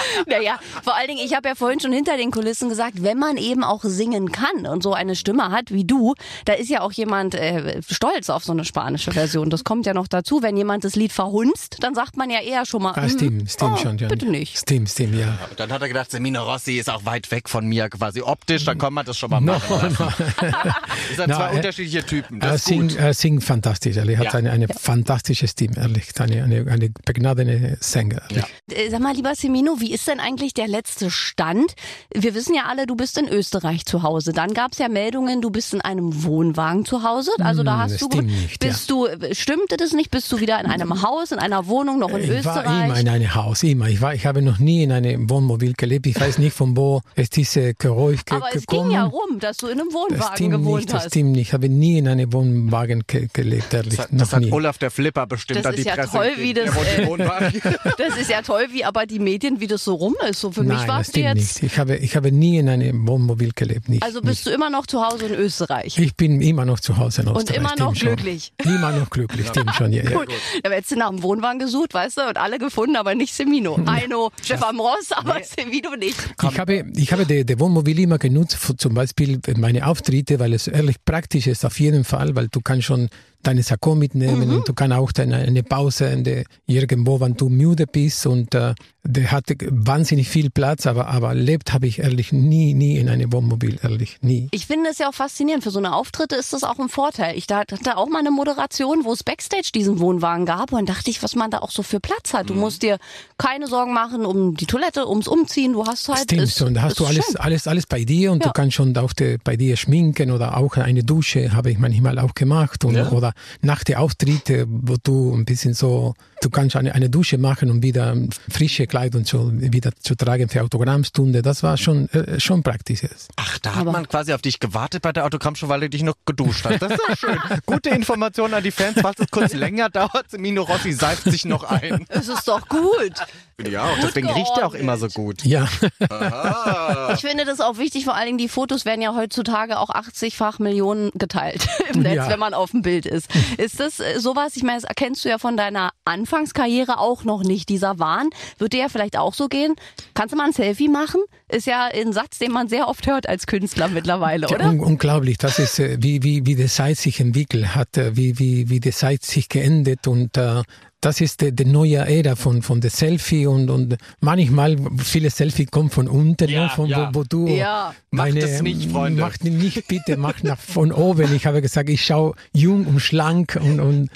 Speaker 3: naja, vor allen Dingen, ich habe ja vorhin schon hinter den Kulissen gesagt, wenn man eben auch singen kann und so eine Stimme hat wie du, da ist ja auch jemand äh, stolz auf so eine spanische Version. Das kommt ja noch dazu. Wenn jemand das Lied verhunzt, dann sagt man ja eher schon mal,
Speaker 2: ah, stimmt, mm, stimmt
Speaker 3: oh,
Speaker 2: schon. Ja.
Speaker 3: Bitte nicht.
Speaker 2: Stimmt, stimmt, ja.
Speaker 1: Dann hat er gedacht, Semino Rossi ist auch weit weg von mir quasi optisch, dann kann man das schon mal machen. No, no. das sind no, zwei er, unterschiedliche Typen.
Speaker 2: er, singt, er singt fantastisch, ehrlich. Er hat ja. eine, eine ja. fantastische Stimme, ehrlich. Eine, eine, eine begnadene Sänger. Ja.
Speaker 3: Äh, sag mal, lieber Semino, wie ist denn eigentlich der letzte Stand? Wir wissen ja alle, du bist in Österreich zu Hause. Dann gab es ja Meldungen, du bist in einem Wohnwagen zu Hause. Also da hm, hast das du, nicht, bist ja. du, stimmte das nicht? Bist du wieder in einem Haus, in einer Wohnung noch in ich Österreich?
Speaker 2: Ich war immer in einem Haus, immer. Ich war, ich habe noch nie in einem Wohnmobil gelebt. Ich weiß nicht von wo es diese Geräusch
Speaker 3: ge Aber es ging ja rum, dass du in einem Wohnwagen gewohnt
Speaker 2: nicht,
Speaker 3: hast.
Speaker 2: Das stimmt nicht. Ich habe nie in einem Wohnwagen ge gelebt, ehrlich.
Speaker 1: Das, das hat Olaf der Flipper bestimmt
Speaker 3: das
Speaker 1: an die
Speaker 3: ja
Speaker 1: Presse
Speaker 3: toll, wie das, äh, das ist ja toll, wie aber die Medien, wie das so so rum ist. So für mich
Speaker 2: Nein,
Speaker 3: war
Speaker 2: das
Speaker 3: es jetzt.
Speaker 2: nicht. Ich habe, ich habe nie in einem Wohnmobil gelebt. Nicht,
Speaker 3: Also bist du immer noch zu Hause in Österreich.
Speaker 2: ich bin immer noch zu Hause in
Speaker 3: Und
Speaker 2: Österreich.
Speaker 3: immer noch
Speaker 2: stimmt schon.
Speaker 3: glücklich.
Speaker 2: Immer noch glücklich, stimmt schon. Ja, ja.
Speaker 3: Gut. Da hättest du nach dem Wohnwagen gesucht, weißt du, und alle gefunden, aber nicht Semino. Heino, Stefan Ross, aber Semino nicht.
Speaker 2: Ich habe, ich habe die Wohnmobil immer genutzt, für zum Beispiel meine Auftritte, weil es ehrlich praktisch ist, auf jeden Fall, weil du kannst schon deine Sakko mitnehmen
Speaker 3: Mhm.
Speaker 2: und du kannst auch deine, eine Pause in der, irgendwo, wenn du müde bist und äh, der hat wahnsinnig viel Platz, aber, aber lebt habe ich ehrlich nie, nie in einem Wohnmobil, ehrlich, nie.
Speaker 3: Ich finde es ja auch faszinierend. Für so eine Auftritte ist das auch ein Vorteil. Ich da- hatte auch mal eine Moderation, wo es Backstage diesen Wohnwagen gab und dachte ich, was man da auch so für Platz hat. Du
Speaker 2: Mhm.
Speaker 3: musst dir keine Sorgen machen um die Toilette, ums Umziehen. Du hast halt.
Speaker 2: Stimmt,
Speaker 3: ist-
Speaker 2: und da hast du alles,
Speaker 3: schön.
Speaker 2: alles, alles bei dir und
Speaker 3: Ja.
Speaker 2: du kannst schon auch die, bei dir schminken oder auch eine Dusche habe ich manchmal auch gemacht und,
Speaker 1: Ja.
Speaker 2: oder nach der Auftritte, wo du ein bisschen so, du kannst eine, eine Dusche machen und wieder frische Kleidung zu, wieder zu tragen für Autogrammstunde. Das war schon, äh, schon praktisch.
Speaker 1: Ach, da hat man quasi auf dich gewartet bei der Autogrammshow, weil du dich noch geduscht hast. Das ist ja schön. Gute Information an die Fans. Falls es kurz länger dauert, Mino Rossi seift sich noch ein.
Speaker 3: Es ist doch gut.
Speaker 1: Ja, auch. Deswegen riecht er auch immer so gut.
Speaker 2: Ja,
Speaker 3: Ich finde das auch wichtig, vor allen Dingen die Fotos werden ja heutzutage auch 80-fach Millionen geteilt im Netz,
Speaker 2: Ja.
Speaker 3: wenn man auf dem Bild ist. Ist das äh, sowas, ich meine, das erkennst du ja von deiner Anfangskarriere auch noch nicht, dieser Wahn. Wird dir ja vielleicht auch so gehen. Kannst du mal ein Selfie machen? Ist ja ein Satz, den man sehr oft hört als Künstler mittlerweile,
Speaker 2: Ja,
Speaker 3: oder?
Speaker 2: un unglaublich. Das ist, äh, wie, wie, wie die Zeit sich entwickelt hat, äh, wie, wie, wie die Zeit sich geändert und äh, das ist die, die neue Ära von, von der Selfie und, und manchmal viele Selfie kommen von unten,
Speaker 1: Ja,
Speaker 2: ne, von,
Speaker 1: ja.
Speaker 2: wo, wo du
Speaker 3: Ja.
Speaker 1: Macht
Speaker 2: meine,
Speaker 1: es nicht, Freunde.
Speaker 2: Macht nicht bitte, mach nach von oben. Ich habe gesagt, ich schaue jung und schlank und, und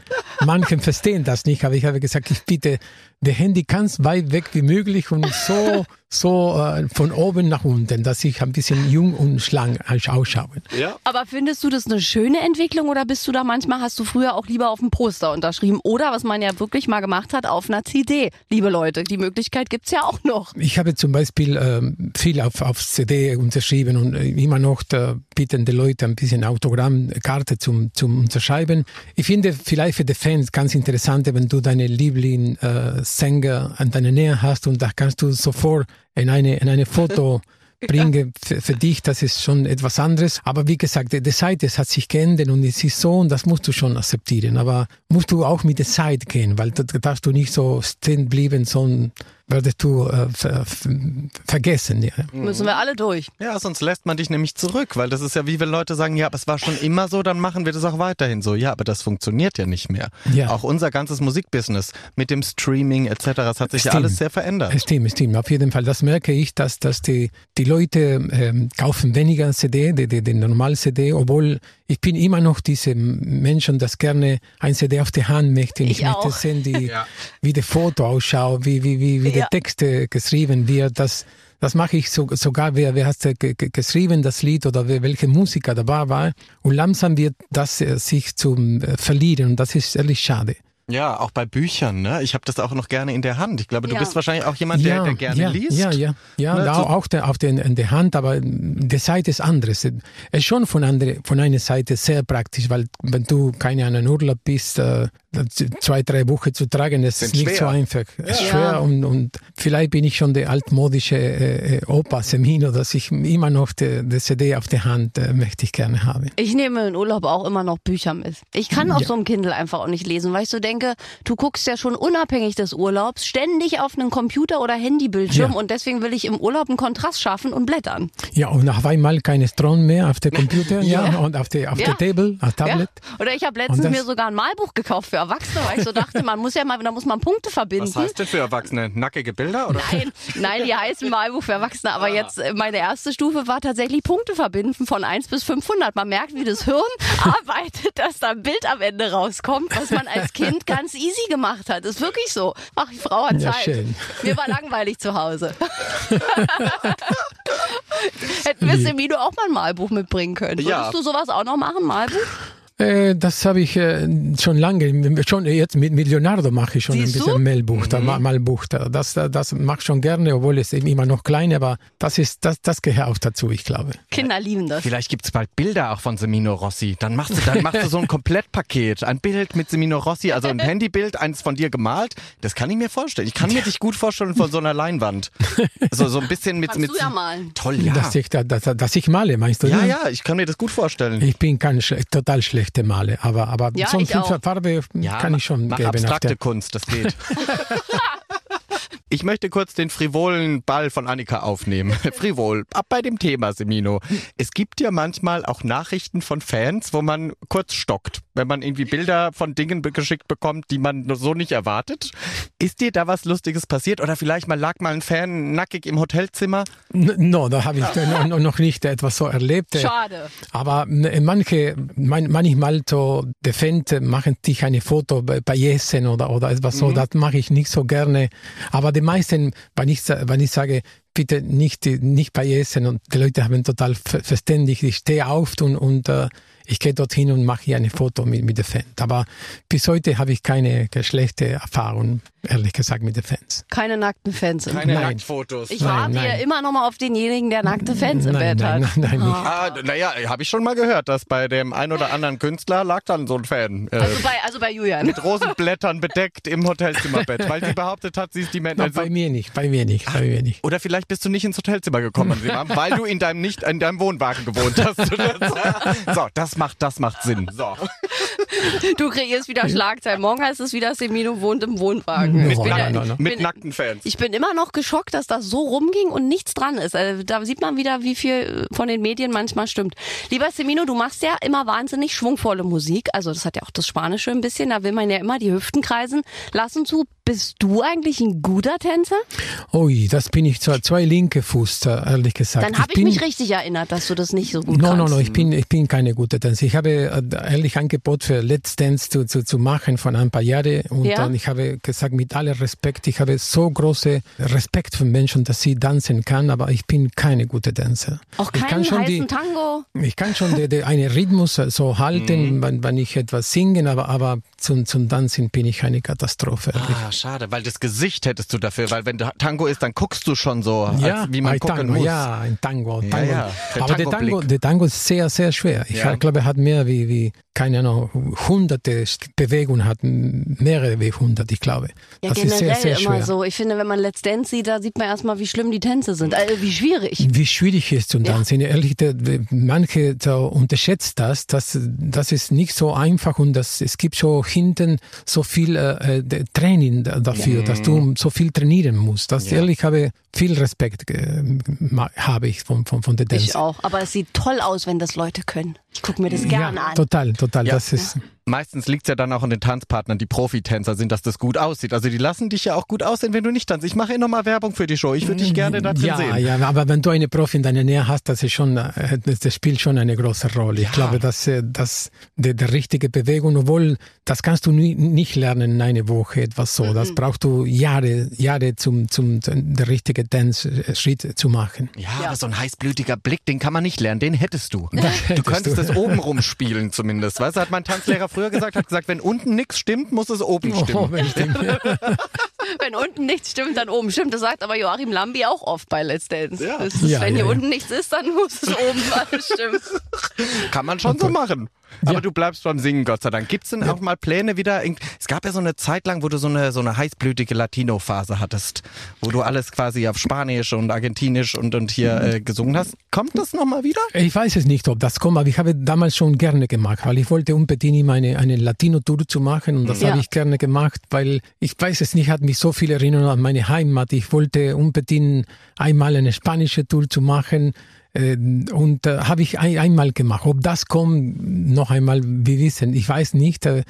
Speaker 2: manche verstehen das nicht, aber ich habe gesagt, ich bitte, der Handy ganz weit weg wie möglich und so, so äh, von oben nach unten, dass ich ein bisschen jung und schlank ausschaue.
Speaker 1: Ja.
Speaker 3: Aber findest du das eine schöne Entwicklung oder bist du da manchmal, hast du früher auch lieber auf dem Poster unterschrieben oder was man ja wirklich mal gemacht hat, auf einer CD? Liebe Leute, die Möglichkeit gibt's ja auch noch.
Speaker 2: Ich habe zum Beispiel ähm, viel auf, auf CD unterschrieben und äh, immer noch da bitten die Leute ein bisschen Autogrammkarte zum, zum Unterschreiben. Ich finde vielleicht für die Fans ganz interessant, wenn du deine Lieblingssänger äh, Sänger an deiner Nähe hast und da kannst du sofort in eine, in eine Foto bringen für, für dich, das ist schon etwas anderes. Aber wie gesagt, die, Zeit es hat sich geändert und es ist so und das musst du schon akzeptieren. Aber musst du auch mit der Zeit gehen, weil da da darfst du nicht so stehen bleiben, sondern würdest du äh, ver, ver, vergessen. Ja.
Speaker 3: Müssen wir alle durch.
Speaker 1: Ja, sonst lässt man dich nämlich zurück, weil das ist ja wie wenn Leute sagen, ja, aber es war schon immer so, dann machen wir das auch weiterhin so. Ja, aber das funktioniert ja nicht mehr.
Speaker 2: Ja.
Speaker 1: Auch unser ganzes Musikbusiness mit dem Streaming etc., es hat sich ja alles sehr verändert.
Speaker 2: Es stimmt, es stimmt. Auf jeden Fall. Das merke ich, dass, dass die, die Leute ähm, kaufen weniger CD, die, die, die normale CD, obwohl ich bin immer noch diese Menschen, das gerne ein CD auf die Hand möchte.
Speaker 3: Ich
Speaker 2: möchte
Speaker 3: auch.
Speaker 2: sehen, die,
Speaker 1: Ja.
Speaker 2: wie die Foto ausschaut, wie, wie, wie, wie
Speaker 3: Ja.
Speaker 2: der Texte geschrieben wird. Das, das mache ich so, sogar, wer, wer hat ge- geschrieben, das Lied oder wer, welche Musiker dabei war. Und langsam wird das äh, sich zum äh, verlieren und das ist ehrlich schade.
Speaker 1: Ja, auch bei Büchern, ne? Ich habe das auch noch gerne in der Hand. Ich glaube, du
Speaker 3: Ja.
Speaker 1: bist wahrscheinlich auch jemand, der, der gerne
Speaker 2: ja,
Speaker 1: liest.
Speaker 2: Ja, ja, ja.
Speaker 1: Ne,
Speaker 2: da
Speaker 1: so-
Speaker 2: auch der, auf den, in der Hand, aber die Seite ist anderes. Es ist schon von, andere, von einer Seite sehr praktisch, weil wenn du keine Ahnung, Urlaub bist, äh, zwei, drei Wochen zu tragen, das ist nicht
Speaker 1: schwer.
Speaker 2: so einfach. Es ist
Speaker 3: Ja.
Speaker 2: schwer und, und vielleicht bin ich schon der altmodische äh, äh, Opa Semino, dass ich immer noch die, die CD auf der Hand äh, möchte ich gerne haben.
Speaker 3: Ich nehme in Urlaub auch immer noch Bücher mit. Ich kann auf
Speaker 2: Ja.
Speaker 3: so einem Kindle einfach auch nicht lesen, weil ich so denke, du guckst ja schon unabhängig des Urlaubs ständig auf einen Computer oder Handybildschirm
Speaker 2: Ja.
Speaker 3: und deswegen will ich im Urlaub einen Kontrast schaffen und blättern.
Speaker 2: Ja, und auf einmal keine Strom mehr auf der Computer ja.
Speaker 3: Ja.
Speaker 2: und auf der auf
Speaker 3: Ja.
Speaker 2: der Table, auf Tablet.
Speaker 3: Ja. Oder ich habe letztens mir sogar ein Malbuch gekauft für Erwachsene, weil ich so dachte, man muss ja mal, da muss man Punkte verbinden.
Speaker 1: Was heißt denn für Erwachsene? Nackige Bilder? Oder?
Speaker 3: Nein, nein, die heißen Malbuch für Erwachsene. Aber jetzt, äh, meine erste Stufe war tatsächlich Punkte verbinden von 1 bis 500. Man merkt, wie das Hirn arbeitet, dass da ein Bild am Ende rauskommt, was man als Kind ganz easy gemacht hat. Ist wirklich so. Ach, die Frau hat
Speaker 2: Ja,
Speaker 3: Zeit.
Speaker 2: schön.
Speaker 3: Mir war langweilig zu Hause. Hätten wir Semino auch mal ein Malbuch mitbringen können. Würdest
Speaker 1: Ja.
Speaker 3: du sowas auch noch machen, Malbuch?
Speaker 2: Äh, das habe ich äh, schon lange, schon jetzt mit, mit Leonardo mache ich schon
Speaker 3: Siehst
Speaker 2: ein
Speaker 3: du?
Speaker 2: bisschen Mailbuchter, mhm. Malbuchter. Das, das mache ich schon gerne, obwohl es eben immer noch klein, aber das ist, das, das gehört auch dazu, ich glaube.
Speaker 3: Kinder lieben das.
Speaker 1: Vielleicht gibt's bald Bilder auch von Semino Rossi. Dann machst du, dann machst du so ein Komplettpaket. Ein Bild mit Semino Rossi, also ein Handybild, eins von dir gemalt. Das kann ich mir vorstellen. Ich kann mir dich gut vorstellen von so einer Leinwand. So, so ein bisschen mit,
Speaker 3: Kannst
Speaker 1: mit.
Speaker 3: du ja malen.
Speaker 1: Toll, ja.
Speaker 2: Dass, ich, dass, dass ich male, meinst du?
Speaker 1: Ja,
Speaker 2: ne?
Speaker 1: ja, ich kann mir das gut vorstellen.
Speaker 2: Ich bin kein total schlechte Male, aber, aber
Speaker 3: Ja,
Speaker 2: so
Speaker 3: ich
Speaker 2: eine
Speaker 3: auch.
Speaker 2: Farbe
Speaker 1: Ja,
Speaker 2: kann ich schon
Speaker 1: mach abstrakte
Speaker 2: der-
Speaker 1: Kunst, das geht. Ich möchte kurz den frivolen Ball von Annika aufnehmen. Frivol, ab bei dem Thema, Semino. Es gibt ja manchmal auch Nachrichten von Fans, wo man kurz stockt, wenn man irgendwie Bilder von Dingen geschickt bekommt, die man so nicht erwartet. Ist dir da was Lustiges passiert? Oder vielleicht mal lag mal ein Fan nackig im Hotelzimmer?
Speaker 2: No, da habe ich noch- nicht etwas so erlebt.
Speaker 3: Schade.
Speaker 2: Aber manche, man, manchmal so, die Fans machen sich eine Foto bei, Essen oder, oder etwas so, das mache ich nicht so gerne. Aber die meisten, wenn ich, wenn ich sage, bitte nicht, nicht bei Essen und die Leute haben total ver- verständlich, ich stehe auf und, und äh, ich gehe dorthin und mache hier eine Foto mit, mit den Fans. Aber bis heute habe ich keine schlechte Erfahrung, ehrlich gesagt, mit den Fans.
Speaker 3: Keine nackten Fans im
Speaker 1: Keine
Speaker 2: Nein.
Speaker 1: Nacktfotos.
Speaker 3: Ich warte ja immer noch mal auf denjenigen, der nackte Fans im
Speaker 2: Nein,
Speaker 3: Bett
Speaker 2: nein,
Speaker 3: hat.
Speaker 2: nein, nein, nicht.
Speaker 1: Ah, naja, habe ich schon mal gehört, dass bei dem ein oder anderen Künstler lag dann so ein Fan. Äh,
Speaker 3: Also bei, also bei Julian.
Speaker 1: mit Rosenblättern bedeckt im Hotelzimmerbett, weil sie behauptet hat, sie ist die
Speaker 2: No,
Speaker 1: Männer.
Speaker 2: bei mir nicht, bei mir nicht, bei mir nicht.
Speaker 1: Oder vielleicht bist du nicht ins Hotelzimmer gekommen, weil du in deinem nicht in deinem Wohnwagen gewohnt hast. so, das macht das macht Sinn. So.
Speaker 3: Du kreierst wieder Schlagzeilen. Morgen heißt es wieder, Semino wohnt im Wohnwagen.
Speaker 2: No,
Speaker 3: Ich bin,
Speaker 2: no,
Speaker 3: ja,
Speaker 2: no, no.
Speaker 1: Mit
Speaker 3: bin-
Speaker 1: nackten Fans.
Speaker 3: ich bin immer noch geschockt, dass das so rumging und nichts dran ist. Also, da sieht man wieder, wie viel von den Medien manchmal stimmt. Lieber Semino, du machst ja immer wahnsinnig schwungvolle Musik. Also das hat ja auch das Spanische ein bisschen. Da will man ja immer die Hüften kreisen lassen zu. Bist du eigentlich ein guter Tänzer?
Speaker 2: Ui, das bin ich zwar zwei linke Fuß, ehrlich gesagt.
Speaker 3: Dann habe ich,
Speaker 2: bin,
Speaker 3: mich richtig erinnert, dass du das nicht so gut
Speaker 2: No,
Speaker 3: kannst.
Speaker 2: no, no, ich bin, ich bin keine gute Tänzer. Ich habe äh, ehrlich Angebot für Let's Dance zu, zu, zu machen von ein paar Jahren und
Speaker 3: Ja?
Speaker 2: dann ich habe gesagt, mit aller Respekt, ich habe so große Respekt für Menschen, dass sie tanzen kann, aber ich bin keine gute Tänzer.
Speaker 3: Auch
Speaker 2: ich
Speaker 3: keinen
Speaker 2: kann schon
Speaker 3: heißen
Speaker 2: die,
Speaker 3: Tango?
Speaker 2: ich kann schon die, die, einen Rhythmus so halten, wenn, wenn ich etwas singen, aber, aber zum, zum Tanzen bin ich eine Katastrophe. ehrlich.
Speaker 1: Ah, schade, weil das Gesicht hättest du dafür, weil wenn du Tango ist, dann guckst du schon so, als, wie man gucken
Speaker 2: Tango,
Speaker 1: muss.
Speaker 2: Ja, ein Tango.
Speaker 1: Ja,
Speaker 2: Tango.
Speaker 1: ja, der
Speaker 2: Aber der Tango, der Tango ist sehr, sehr schwer. Ich
Speaker 1: Ja.
Speaker 2: glaube, er hat mehr wie, wie, keine Ahnung, hunderte Bewegungen, hat mehrere wie hundert, ich glaube.
Speaker 3: Ja,
Speaker 2: das
Speaker 3: generell
Speaker 2: ist sehr, sehr
Speaker 3: immer
Speaker 2: schwer.
Speaker 3: so. Ich finde, wenn man Let's Dance sieht, da sieht man erstmal, wie schlimm die Tänze sind. Also, wie schwierig.
Speaker 2: Wie schwierig es ist zum Tanzen. Ehrlich, der, manche so unterschätzt das, das, das ist nicht so einfach und das, es gibt so hinten so viel äh, äh, Training da- dafür, dass du so viel trainieren musst. Das ehrlich habe viel Respekt äh, ma- habe ich von, von, von der Dance.
Speaker 3: Ich auch. Aber es sieht toll aus, wenn das Leute können. Ich gucke mir das gerne
Speaker 2: ja,
Speaker 3: an.
Speaker 2: total, total.
Speaker 1: Ja.
Speaker 2: Das ist,
Speaker 1: Meistens liegt's ja dann auch an den Tanzpartnern, die Profitänzer sind, dass das gut aussieht. Also die lassen dich ja auch gut aussehen, wenn du nicht tanzt. Ich mache eh nochmal Werbung für die Show. Ich würde dich gerne da drin
Speaker 2: ja,
Speaker 1: sehen.
Speaker 2: Ja, aber wenn du eine Profi in deiner Nähe hast, das ist schon, äh, das, das spielt schon eine große Rolle. Ich glaube, dass, äh, dass die, die richtige Bewegung, obwohl das kannst du nie, nicht lernen in einer Woche etwas so. Das brauchst du Jahre, Jahre zum, zum, der richtige Dance-Schritt zu machen.
Speaker 1: Ja, aber so ein heißblütiger Blick, den kann man nicht lernen, den hättest du. Du könntest es oben rumspielen zumindest. Weißt du, hat mein Tanzlehrer früher gesagt, hat gesagt, wenn unten nichts stimmt, muss es oben
Speaker 2: Oh,
Speaker 1: stimmen.
Speaker 2: wenn ich denke,
Speaker 3: Wenn unten nichts stimmt, dann oben stimmt. Das sagt aber Joachim Lambi auch oft bei Let's Dance.
Speaker 1: Ja.
Speaker 3: Das ist,
Speaker 2: Ja,
Speaker 3: wenn
Speaker 2: ja,
Speaker 3: hier
Speaker 2: ja.
Speaker 3: unten nichts ist, dann muss es oben alles stimmen.
Speaker 1: Kann man schon so machen. Aber
Speaker 2: Ja.
Speaker 1: du bleibst beim Singen, Gott sei Dank. Gibt's denn auch mal Pläne wieder? Es gab ja so eine Zeit lang, wo du so eine, so eine heißblütige Latino-Phase hattest, wo du alles quasi auf Spanisch und Argentinisch und, und hier äh, gesungen hast. Kommt das nochmal wieder?
Speaker 2: Ich weiß es nicht, ob das kommt, aber ich habe damals schon gerne gemacht, weil ich wollte unbedingt immer eine, eine Latino-Tour zu machen und das
Speaker 3: Ja.
Speaker 2: habe ich gerne gemacht, weil ich weiß es nicht, hat mich so viel erinnert an meine Heimat. Ich wollte unbedingt einmal eine spanische Tour zu machen und äh, habe ich ein, einmal gemacht. Ob das kommt, noch einmal, wir wissen, ich weiß nicht. Äh,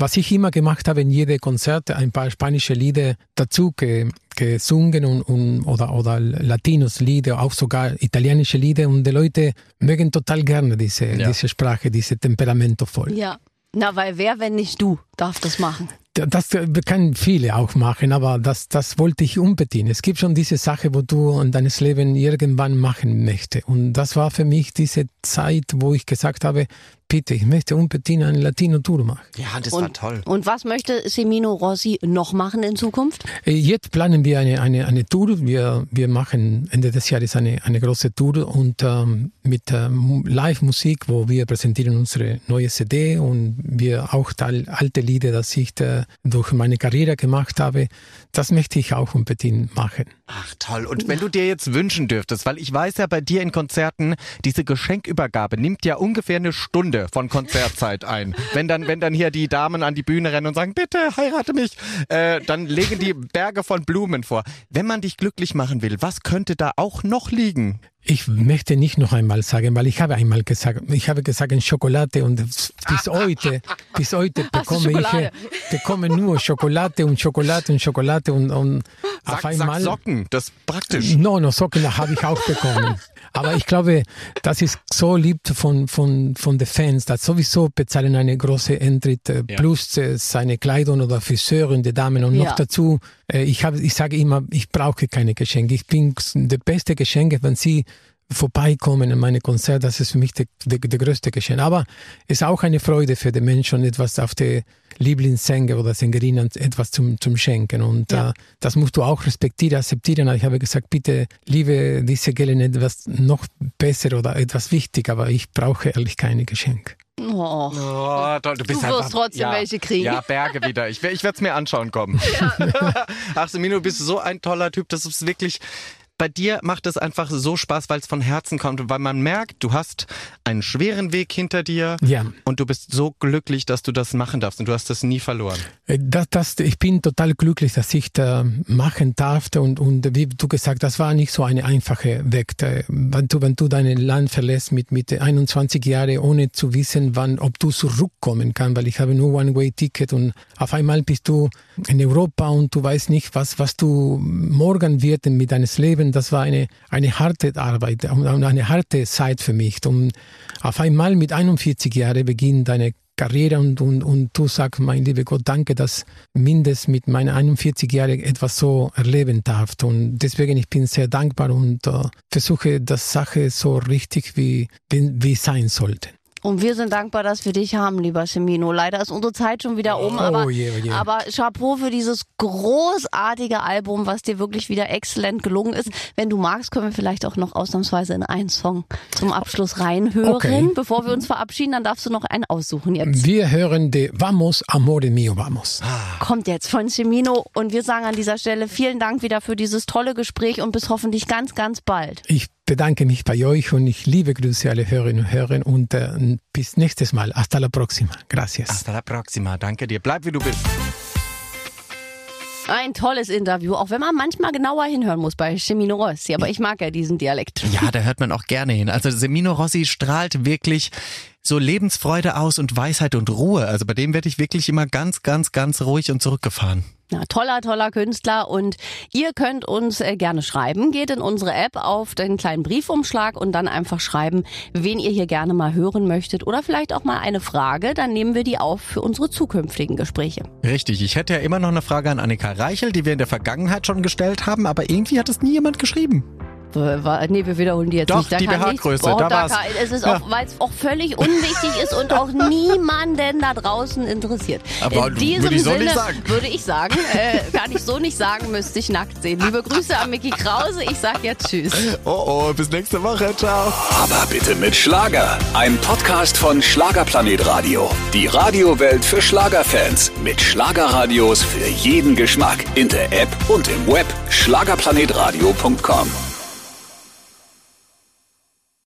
Speaker 2: was ich immer gemacht habe in jede Konzerte, ein paar spanische Lieder dazu ge, gesungen und, und, oder, oder Latinos Lieder, auch sogar italienische Lieder und die Leute mögen total gerne diese,
Speaker 1: Ja.
Speaker 2: diese Sprache, diese Temperamento voll.
Speaker 3: Ja. Na, weil wer, wenn nicht du, darf das machen?
Speaker 2: Das können viele auch machen, aber das, das wollte ich unbedingt. Es gibt schon diese Sache, wo du in deines Leben irgendwann machen möchtest. Und das war für mich diese Zeit, wo ich gesagt habe, bitte, ich möchte unbedingt eine Latino-Tour machen.
Speaker 1: Ja, das
Speaker 3: und,
Speaker 1: war toll.
Speaker 3: Und was möchte Semino Rossi noch machen in Zukunft?
Speaker 2: Äh, Jetzt planen wir eine, eine, eine Tour. Wir, wir machen Ende des Jahres eine, eine große Tour und ähm, mit ähm, Live-Musik, wo wir präsentieren unsere neue CD und wir auch Teil, alte Lieder, das ich äh, durch meine Karriere gemacht habe. Das möchte ich auch unbedingt machen.
Speaker 1: Ach toll. Und wenn du dir jetzt wünschen dürftest, weil ich weiß ja bei dir in Konzerten, diese Geschenkübergabe nimmt ja ungefähr eine Stunde von Konzertzeit ein. Wenn dann, wenn dann hier die Damen an die Bühne rennen und sagen, bitte heirate mich, äh, dann legen die Berge von Blumen vor. Wenn man dich glücklich machen will, was könnte da auch noch liegen?
Speaker 2: Ich möchte nicht noch einmal sagen, weil ich habe einmal gesagt, ich habe gesagt Schokolade und bis heute, bis heute bekomme ich, bekomme nur Schokolade und Schokolade und Schokolade und, und
Speaker 1: Sag,
Speaker 2: auf
Speaker 1: sag
Speaker 2: einmal.
Speaker 1: Socken, das ist praktisch.
Speaker 2: No, no, Socken habe ich auch bekommen. Aber ich glaube, das ist so lieb von, von, von den Fans, dass sowieso bezahlen eine große Eintritt äh,
Speaker 1: Ja.
Speaker 2: plus äh, seine Kleidung oder Friseurin, die Damen. Und
Speaker 3: Ja.
Speaker 2: noch dazu, äh, ich, habe, ich sage immer, ich brauche keine Geschenke. Ich bin der beste Geschenke, wenn Sie vorbeikommen in meine Konzerte, das ist für mich der der der größte Geschenk. Aber es ist auch eine Freude für die Menschen, etwas auf die Lieblingssänger oder Sängerinnen etwas zum, zum Schenken. Und
Speaker 3: Ja.
Speaker 2: äh, das musst du auch respektieren, akzeptieren. Ich habe gesagt, bitte, liebe diese Gelen etwas noch besser oder etwas wichtig, aber ich brauche ehrlich keine Geschenke.
Speaker 3: Oh.
Speaker 1: Oh, toll, du bist
Speaker 3: Du wirst
Speaker 1: einfach,
Speaker 3: trotzdem
Speaker 1: ja,
Speaker 3: welche kriegen.
Speaker 1: Ja, Berge wieder. Ich, ich werde es mir anschauen kommen. Ach, Semino, du bist so ein toller Typ. Das ist wirklich. Bei dir macht es einfach so Spaß, weil es von Herzen kommt und weil man merkt, du hast einen schweren Weg hinter dir
Speaker 2: Ja.
Speaker 1: und du bist so glücklich, dass du das machen darfst und du hast das nie verloren.
Speaker 2: Äh, Das, das, ich bin total glücklich, dass ich da machen darf und, und wie du gesagt, das war nicht so eine einfache Weg. Wenn du, wenn du dein Land verlässt mit, mit 21 Jahren, ohne zu wissen, wann, ob du zurückkommen kannst, weil ich habe nur One-Way-Ticket und auf einmal bist du in Europa und du weißt nicht, was, was du morgen wird mit deines Lebens. Das war eine, eine harte Arbeit und eine harte Zeit für mich. Und auf einmal mit 41 Jahren beginnt deine Karriere und, und, und du sagst, mein lieber Gott, danke, dass mindestens mit meinen 41 Jahren etwas so erleben darf. Und deswegen ich bin sehr dankbar und äh, versuche, das Sache so richtig wie, wie, wie sein sollte.
Speaker 3: Und wir sind dankbar, dass wir dich haben, lieber Semino. Leider ist unsere Zeit schon wieder um,
Speaker 2: Oh
Speaker 3: aber,
Speaker 2: je, oh je.
Speaker 3: aber Chapeau für dieses großartige Album, was dir wirklich wieder exzellent gelungen ist. Wenn du magst, können wir vielleicht auch noch ausnahmsweise in einen Song zum Abschluss reinhören.
Speaker 2: Okay.
Speaker 3: Bevor wir uns verabschieden, dann darfst du noch einen aussuchen jetzt.
Speaker 2: Wir hören de Vamos, Amore mio, vamos.
Speaker 3: Kommt jetzt von Semino und wir sagen an dieser Stelle vielen Dank wieder für dieses tolle Gespräch und bis hoffentlich ganz, ganz bald.
Speaker 2: Ich bedanke mich bei euch und ich liebe Grüße alle Hörerinnen und Hörer und äh, bis nächstes Mal. Hasta la próxima. Gracias.
Speaker 1: Hasta la próxima. Danke dir. Bleib wie du bist.
Speaker 3: Ein tolles Interview, auch wenn man manchmal genauer hinhören muss bei Semino Rossi, aber ich mag ja diesen Dialekt.
Speaker 1: Ja, da hört man auch gerne hin. Also Semino Rossi strahlt wirklich so Lebensfreude aus und Weisheit und Ruhe. Also bei dem werde ich wirklich immer ganz, ganz, ganz ruhig und zurückgefahren.
Speaker 3: Ja, toller, toller Künstler und ihr könnt uns äh, gerne schreiben. Geht in unsere App auf den kleinen Briefumschlag und dann einfach schreiben, wen ihr hier gerne mal hören möchtet oder vielleicht auch mal eine Frage. Dann nehmen wir die auf für unsere zukünftigen Gespräche.
Speaker 1: Richtig, ich hätte ja immer noch eine Frage an Annika Reichel, die wir in der Vergangenheit schon gestellt haben, aber irgendwie hat es nie jemand geschrieben.
Speaker 3: Nee, wir wiederholen die jetzt
Speaker 1: Doch,
Speaker 3: nicht. Da
Speaker 1: die BH-Größe,
Speaker 3: da
Speaker 1: war's.
Speaker 3: kann, es ist
Speaker 1: Ja.
Speaker 3: auch, weil es auch völlig unwichtig ist und auch niemanden da draußen interessiert.
Speaker 1: Aber
Speaker 3: In diesem
Speaker 1: würde ich so
Speaker 3: Sinne
Speaker 1: nicht sagen.
Speaker 3: würde ich sagen, äh, kann ich so nicht sagen, müsste ich nackt sehen. Liebe Grüße an Mickey Krause. Ich sag jetzt Tschüss.
Speaker 1: Oh oh, bis nächste Woche. Ciao.
Speaker 4: Aber bitte mit Schlager. Ein Podcast von Schlagerplanet Radio. Die Radiowelt für Schlagerfans. Mit Schlagerradios für jeden Geschmack. In der App und im Web. Schlagerplanetradio.com.